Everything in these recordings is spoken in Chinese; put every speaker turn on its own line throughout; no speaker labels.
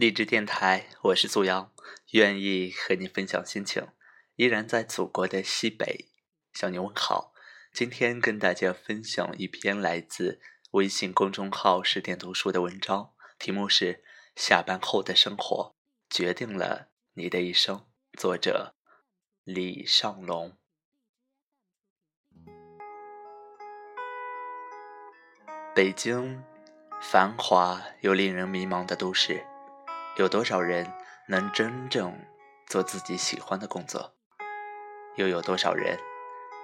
励志电台，我是苏阳，愿意和你分享心情，依然在祖国的西北向你问好。今天跟大家分享一篇来自微信公众号“十点读书”的文章，题目是《下班后的生活决定了你的一生》，作者李尚龙。北京，繁华又令人迷茫的都市。有多少人能真正做自己喜欢的工作？又有多少人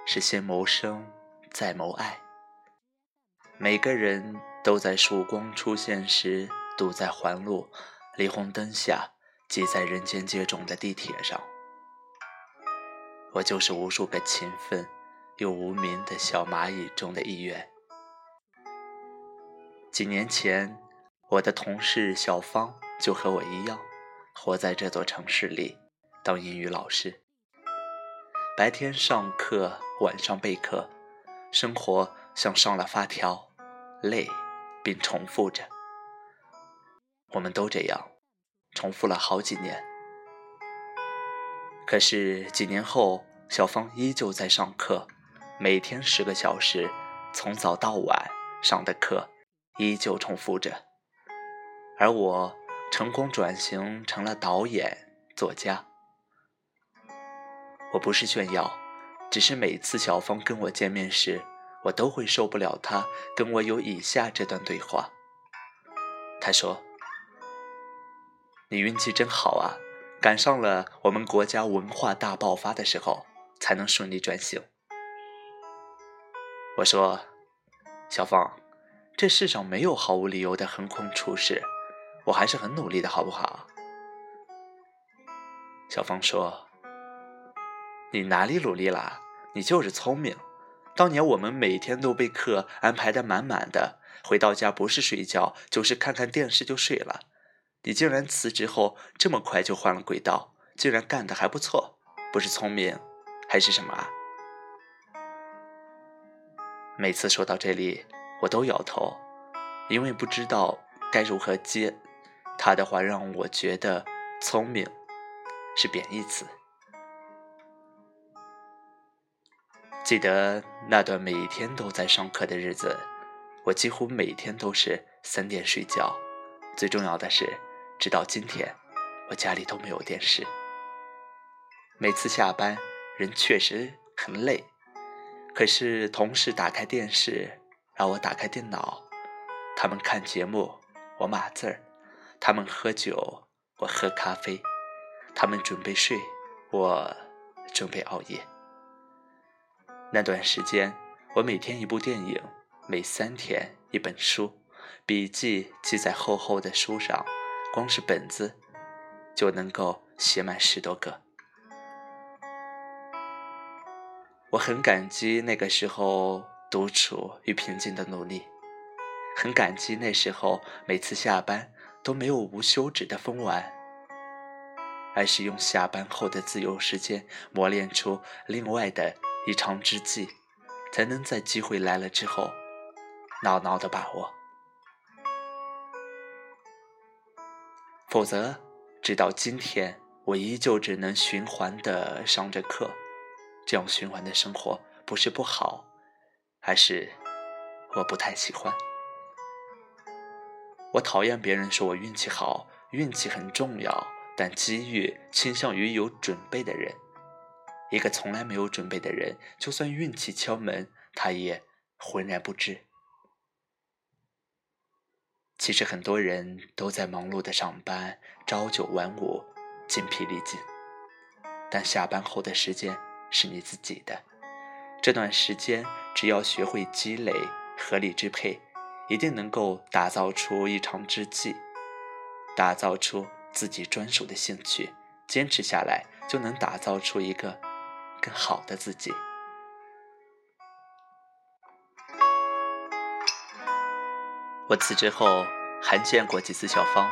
是先谋生再谋爱？每个人都在曙光出现时堵在环路、霓虹灯下、挤在人间接踵的地铁上。我就是无数个勤奋又无名的小蚂蚁中的一员。几年前，我的同事小芳。就和我一样，活在这座城市里，当英语老师。白天上课，晚上备课，生活像上了发条，累，并重复着。我们都这样，重复了好几年。可是几年后，小芳依旧在上课，每天十个小时，从早到晚上的课，依旧重复着。而我。成功转型成了导演、作家。我不是炫耀，只是每次小芳跟我见面时，我都会受不了她跟我有以下这段对话。她说：“你运气真好啊，赶上了我们国家文化大爆发的时候，才能顺利转型。”我说：“小芳，这世上没有毫无理由的横空出世。”我还是很努力的，好不好？小芳说：“你哪里努力了？你就是聪明。当年我们每天都被课安排的满满的，回到家不是睡觉就是看看电视就睡了。你竟然辞职后这么快就换了轨道，竟然干得还不错，不是聪明还是什么啊？”每次说到这里，我都摇头，因为不知道该如何接。他的话让我觉得聪明是贬义词。记得那段每天都在上课的日子，我几乎每天都是三点睡觉。最重要的是，直到今天，我家里都没有电视。每次下班，人确实很累，可是同事打开电视，让我打开电脑，他们看节目，我码字儿。他们喝酒，我喝咖啡；他们准备睡，我准备熬夜。那段时间，我每天一部电影，每三天一本书，笔记记在厚厚的书上，光是本子就能够写满十多个。我很感激那个时候独处与平静的努力，很感激那时候每次下班。都没有无休止的疯玩，而是用下班后的自由时间磨练出另外的一场之计，才能在机会来了之后牢牢的把握。否则，直到今天，我依旧只能循环的上着课。这样循环的生活不是不好，而是我不太喜欢。我讨厌别人说我运气好，运气很重要，但机遇倾向于有准备的人。一个从来没有准备的人，就算运气敲门，他也浑然不知。其实很多人都在忙碌的上班，朝九晚五，筋疲力尽。但下班后的时间是你自己的，这段时间只要学会积累，合理支配。一定能够打造出一场之计，打造出自己专属的兴趣，坚持下来就能打造出一个更好的自己。我辞职后还见过几次小芳，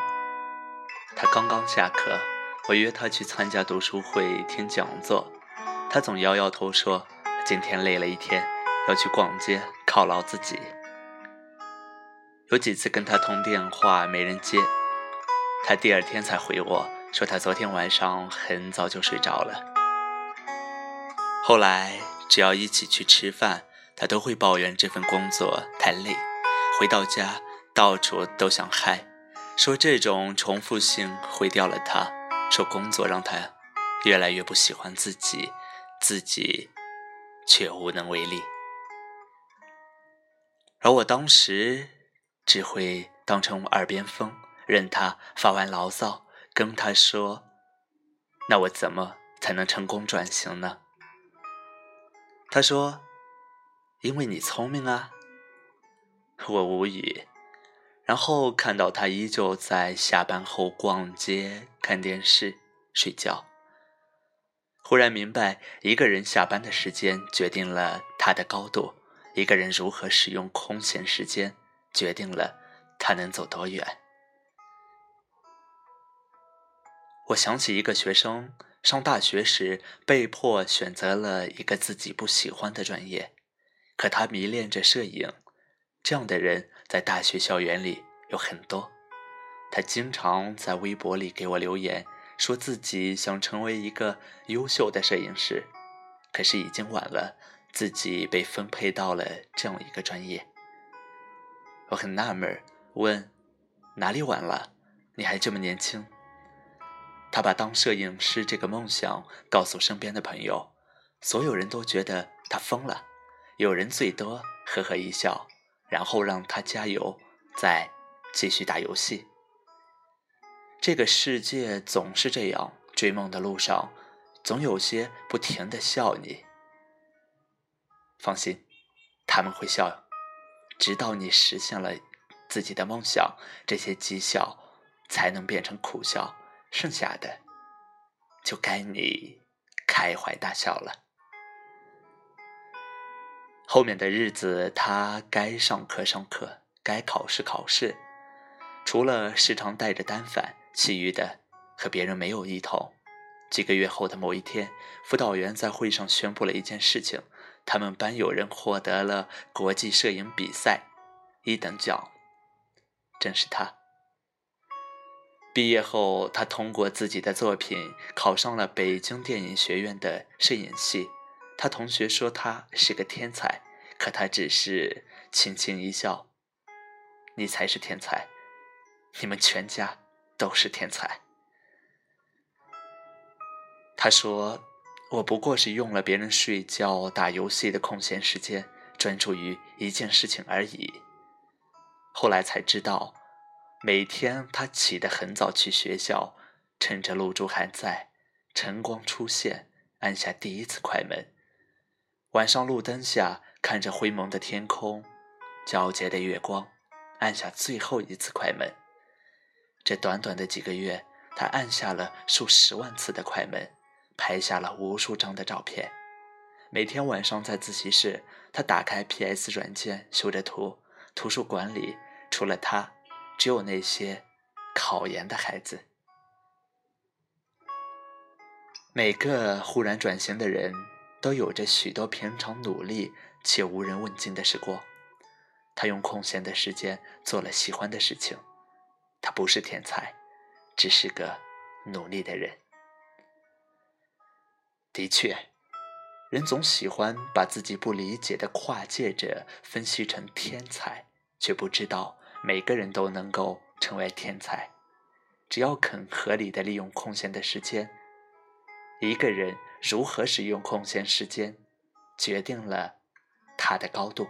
她刚刚下课，我约她去参加读书会听讲座，她总摇摇头说今天累了一天，要去逛街犒劳自己。有几次跟他通电话没人接，他第二天才回我说，他昨天晚上很早就睡着了。后来只要一起去吃饭，他都会抱怨这份工作太累，回到家到处都想嗨，说这种重复性毁掉了他，说工作让他越来越不喜欢自己，自己却无能为力。而我当时只会当成耳边风，任他发完牢骚，跟他说：“那我怎么才能成功转型呢？”他说：“因为你聪明啊。”我无语。然后看到他依旧在下班后逛街、看电视、睡觉，忽然明白，一个人下班的时间决定了他的高度。一个人如何使用空闲时间，决定了他能走多远。我想起一个学生上大学时被迫选择了一个自己不喜欢的专业，可他迷恋着摄影。这样的人在大学校园里有很多。他经常在微博里给我留言，说自己想成为一个优秀的摄影师，可是已经晚了。自己被分配到了这样一个专业，我很纳闷，问哪里晚了？你还这么年轻。他把当摄影师这个梦想告诉身边的朋友，所有人都觉得他疯了，有人最多呵呵一笑，然后让他加油，再继续打游戏。这个世界总是这样，追梦的路上，总有些不停的笑你。放心，他们会笑，直到你实现了自己的梦想，这些讥笑才能变成苦笑，剩下的就该你开怀大笑了。后面的日子，他该上课上课，该考试考试，除了时常带着单反，其余的和别人没有异同。几个月后的某一天，辅导员在会上宣布了一件事情。他们班有人获得了国际摄影比赛一等奖，正是他。毕业后，他通过自己的作品考上了北京电影学院的摄影系。他同学说他是个天才，可他只是轻轻一笑：“你才是天才，你们全家都是天才。”他说。我不过是用了别人睡觉、打游戏的空闲时间，专注于一件事情而已。后来才知道，每天他起得很早去学校，趁着露珠还在，晨光出现，按下第一次快门；晚上路灯下，看着灰蒙的天空、皎洁的月光，按下最后一次快门。这短短的几个月，他按下了数十万次的快门。拍下了无数张的照片。每天晚上在自习室，他打开 PS 软件修着图。图书馆里除了他，只有那些考研的孩子。每个忽然转型的人都有着许多平常努力且无人问津的时光。他用空闲的时间做了喜欢的事情。他不是天才，只是个努力的人。的确，人总喜欢把自己不理解的跨界者分析成天才，却不知道每个人都能够成为天才，只要肯合理的利用空闲的时间。一个人如何使用空闲时间，决定了他的高度。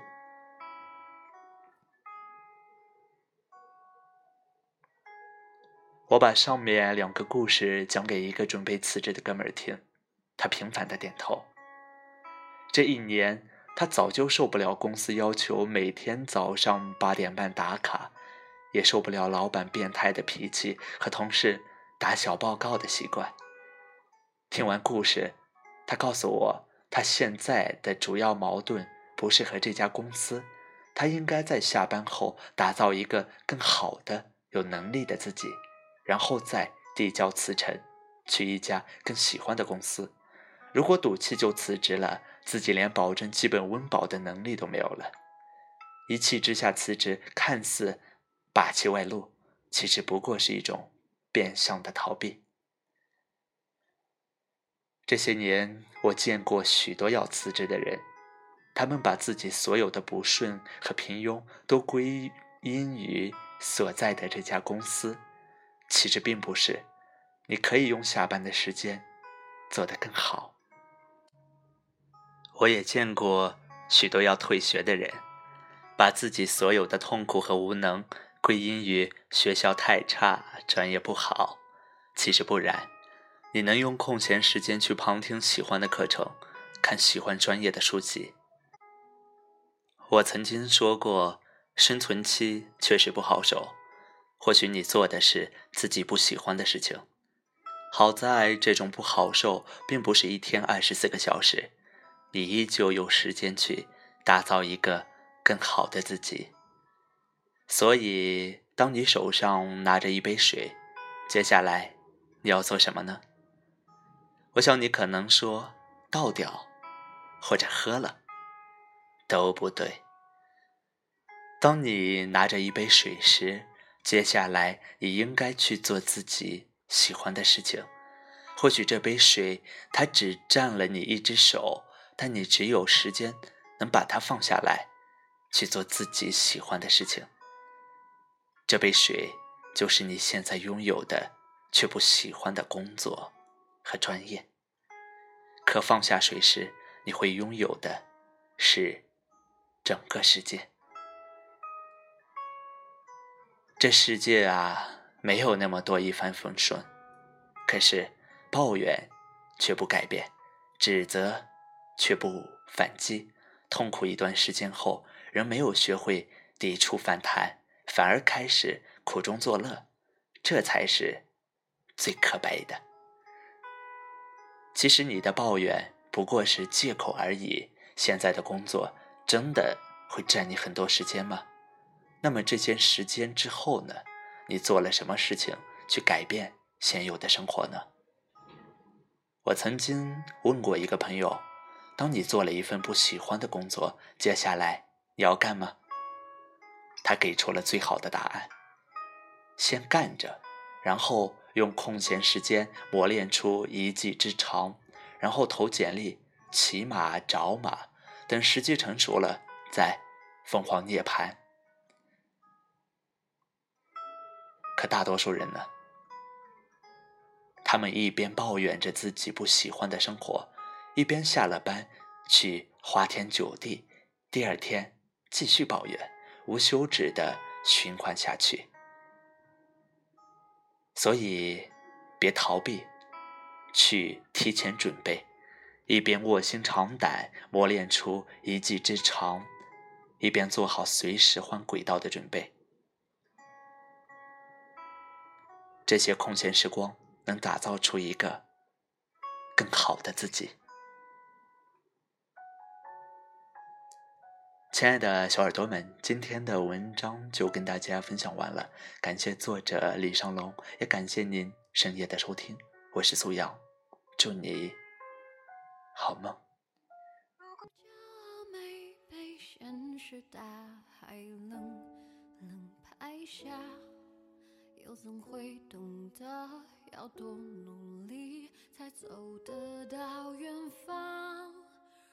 我把上面两个故事讲给一个准备辞职的哥们儿听。他平凡的点头。这一年，他早就受不了公司要求每天早上八点半打卡，也受不了老板变态的脾气和同事打小报告的习惯。听完故事，他告诉我，他现在的主要矛盾不是和这家公司，他应该在下班后打造一个更好的、有能力的自己，然后再递交辞呈，去一家更喜欢的公司。如果赌气就辞职了，自己连保证基本温饱的能力都没有了。一气之下辞职，看似霸气外露，其实不过是一种变相的逃避。这些年，我见过许多要辞职的人，他们把自己所有的不顺和平庸都归因于所在的这家公司，其实并不是。你可以用下班的时间做得更好。我也见过许多要退学的人，把自己所有的痛苦和无能归因于学校太差、专业不好，其实不然。你能用空闲时间去旁听喜欢的课程，看喜欢专业的书籍。我曾经说过，生存期确实不好受。或许你做的是自己不喜欢的事情，好在这种不好受并不是一天二十四个小时，你依旧有时间去打造一个更好的自己。所以，当你手上拿着一杯水，接下来你要做什么呢？我想你可能说倒掉，或者喝了，都不对。当你拿着一杯水时，接下来你应该去做自己喜欢的事情。或许这杯水它只占了你一只手，但你只有时间能把它放下来，去做自己喜欢的事情。这杯水就是你现在拥有的却不喜欢的工作。和专业，可放下水时，你会拥有的是整个世界。这世界啊，没有那么多一帆风顺，可是抱怨却不改变，指责却不反击。痛苦一段时间后，仍没有学会抵触反弹，反而开始苦中作乐，这才是最可悲的。其实你的抱怨不过是借口而已。现在的工作真的会占你很多时间吗？那么这些时间之后呢？你做了什么事情去改变现有的生活呢？我曾经问过一个朋友：当你做了一份不喜欢的工作，接下来你要干吗？他给出了最好的答案：先干着，然后。用空闲时间磨练出一技之长，然后投简历、骑马找马，等时机成熟了再凤凰涅槃。可大多数人呢？他们一边抱怨着自己不喜欢的生活，一边下了班去花天酒地，第二天继续抱怨，无休止的循环下去。所以，别逃避，去提前准备，一边卧薪尝胆磨练出一技之长，一边做好随时换轨道的准备。这些空闲时光能打造出一个更好的自己。亲爱的小耳朵们，今天的文章就跟大家分享完了。感谢作者李尚龙，也感谢您深夜的收听。我是苏阳，祝你好梦。现实大海冷冷拍下又怎会懂得要多努力才走得到远方？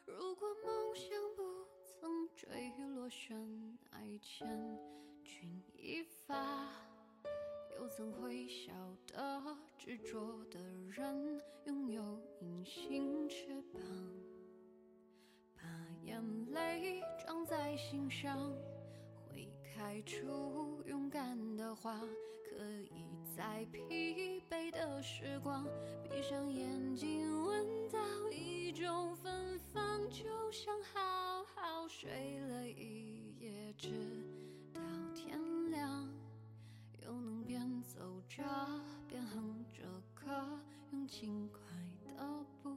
如果梦想不。曾坠落悬崖千钧一发，又怎会晓得执着的人拥有隐形翅膀？把眼泪装在心上，会开出勇敢的花，可以在疲惫的时光，闭上眼睛闻到一种芬芳，就像好好。睡了一夜，直到天亮，又能边走着边哼着歌，用轻快的步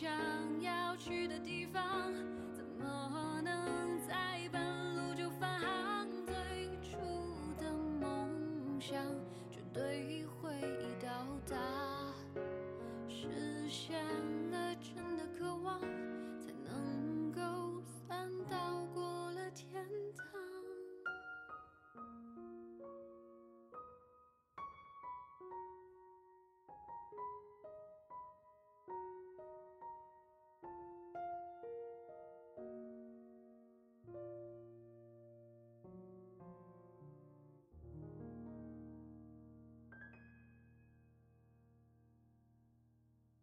想要去的地方怎么能在半路就返航最初的梦想绝对会到达实现了真的渴望。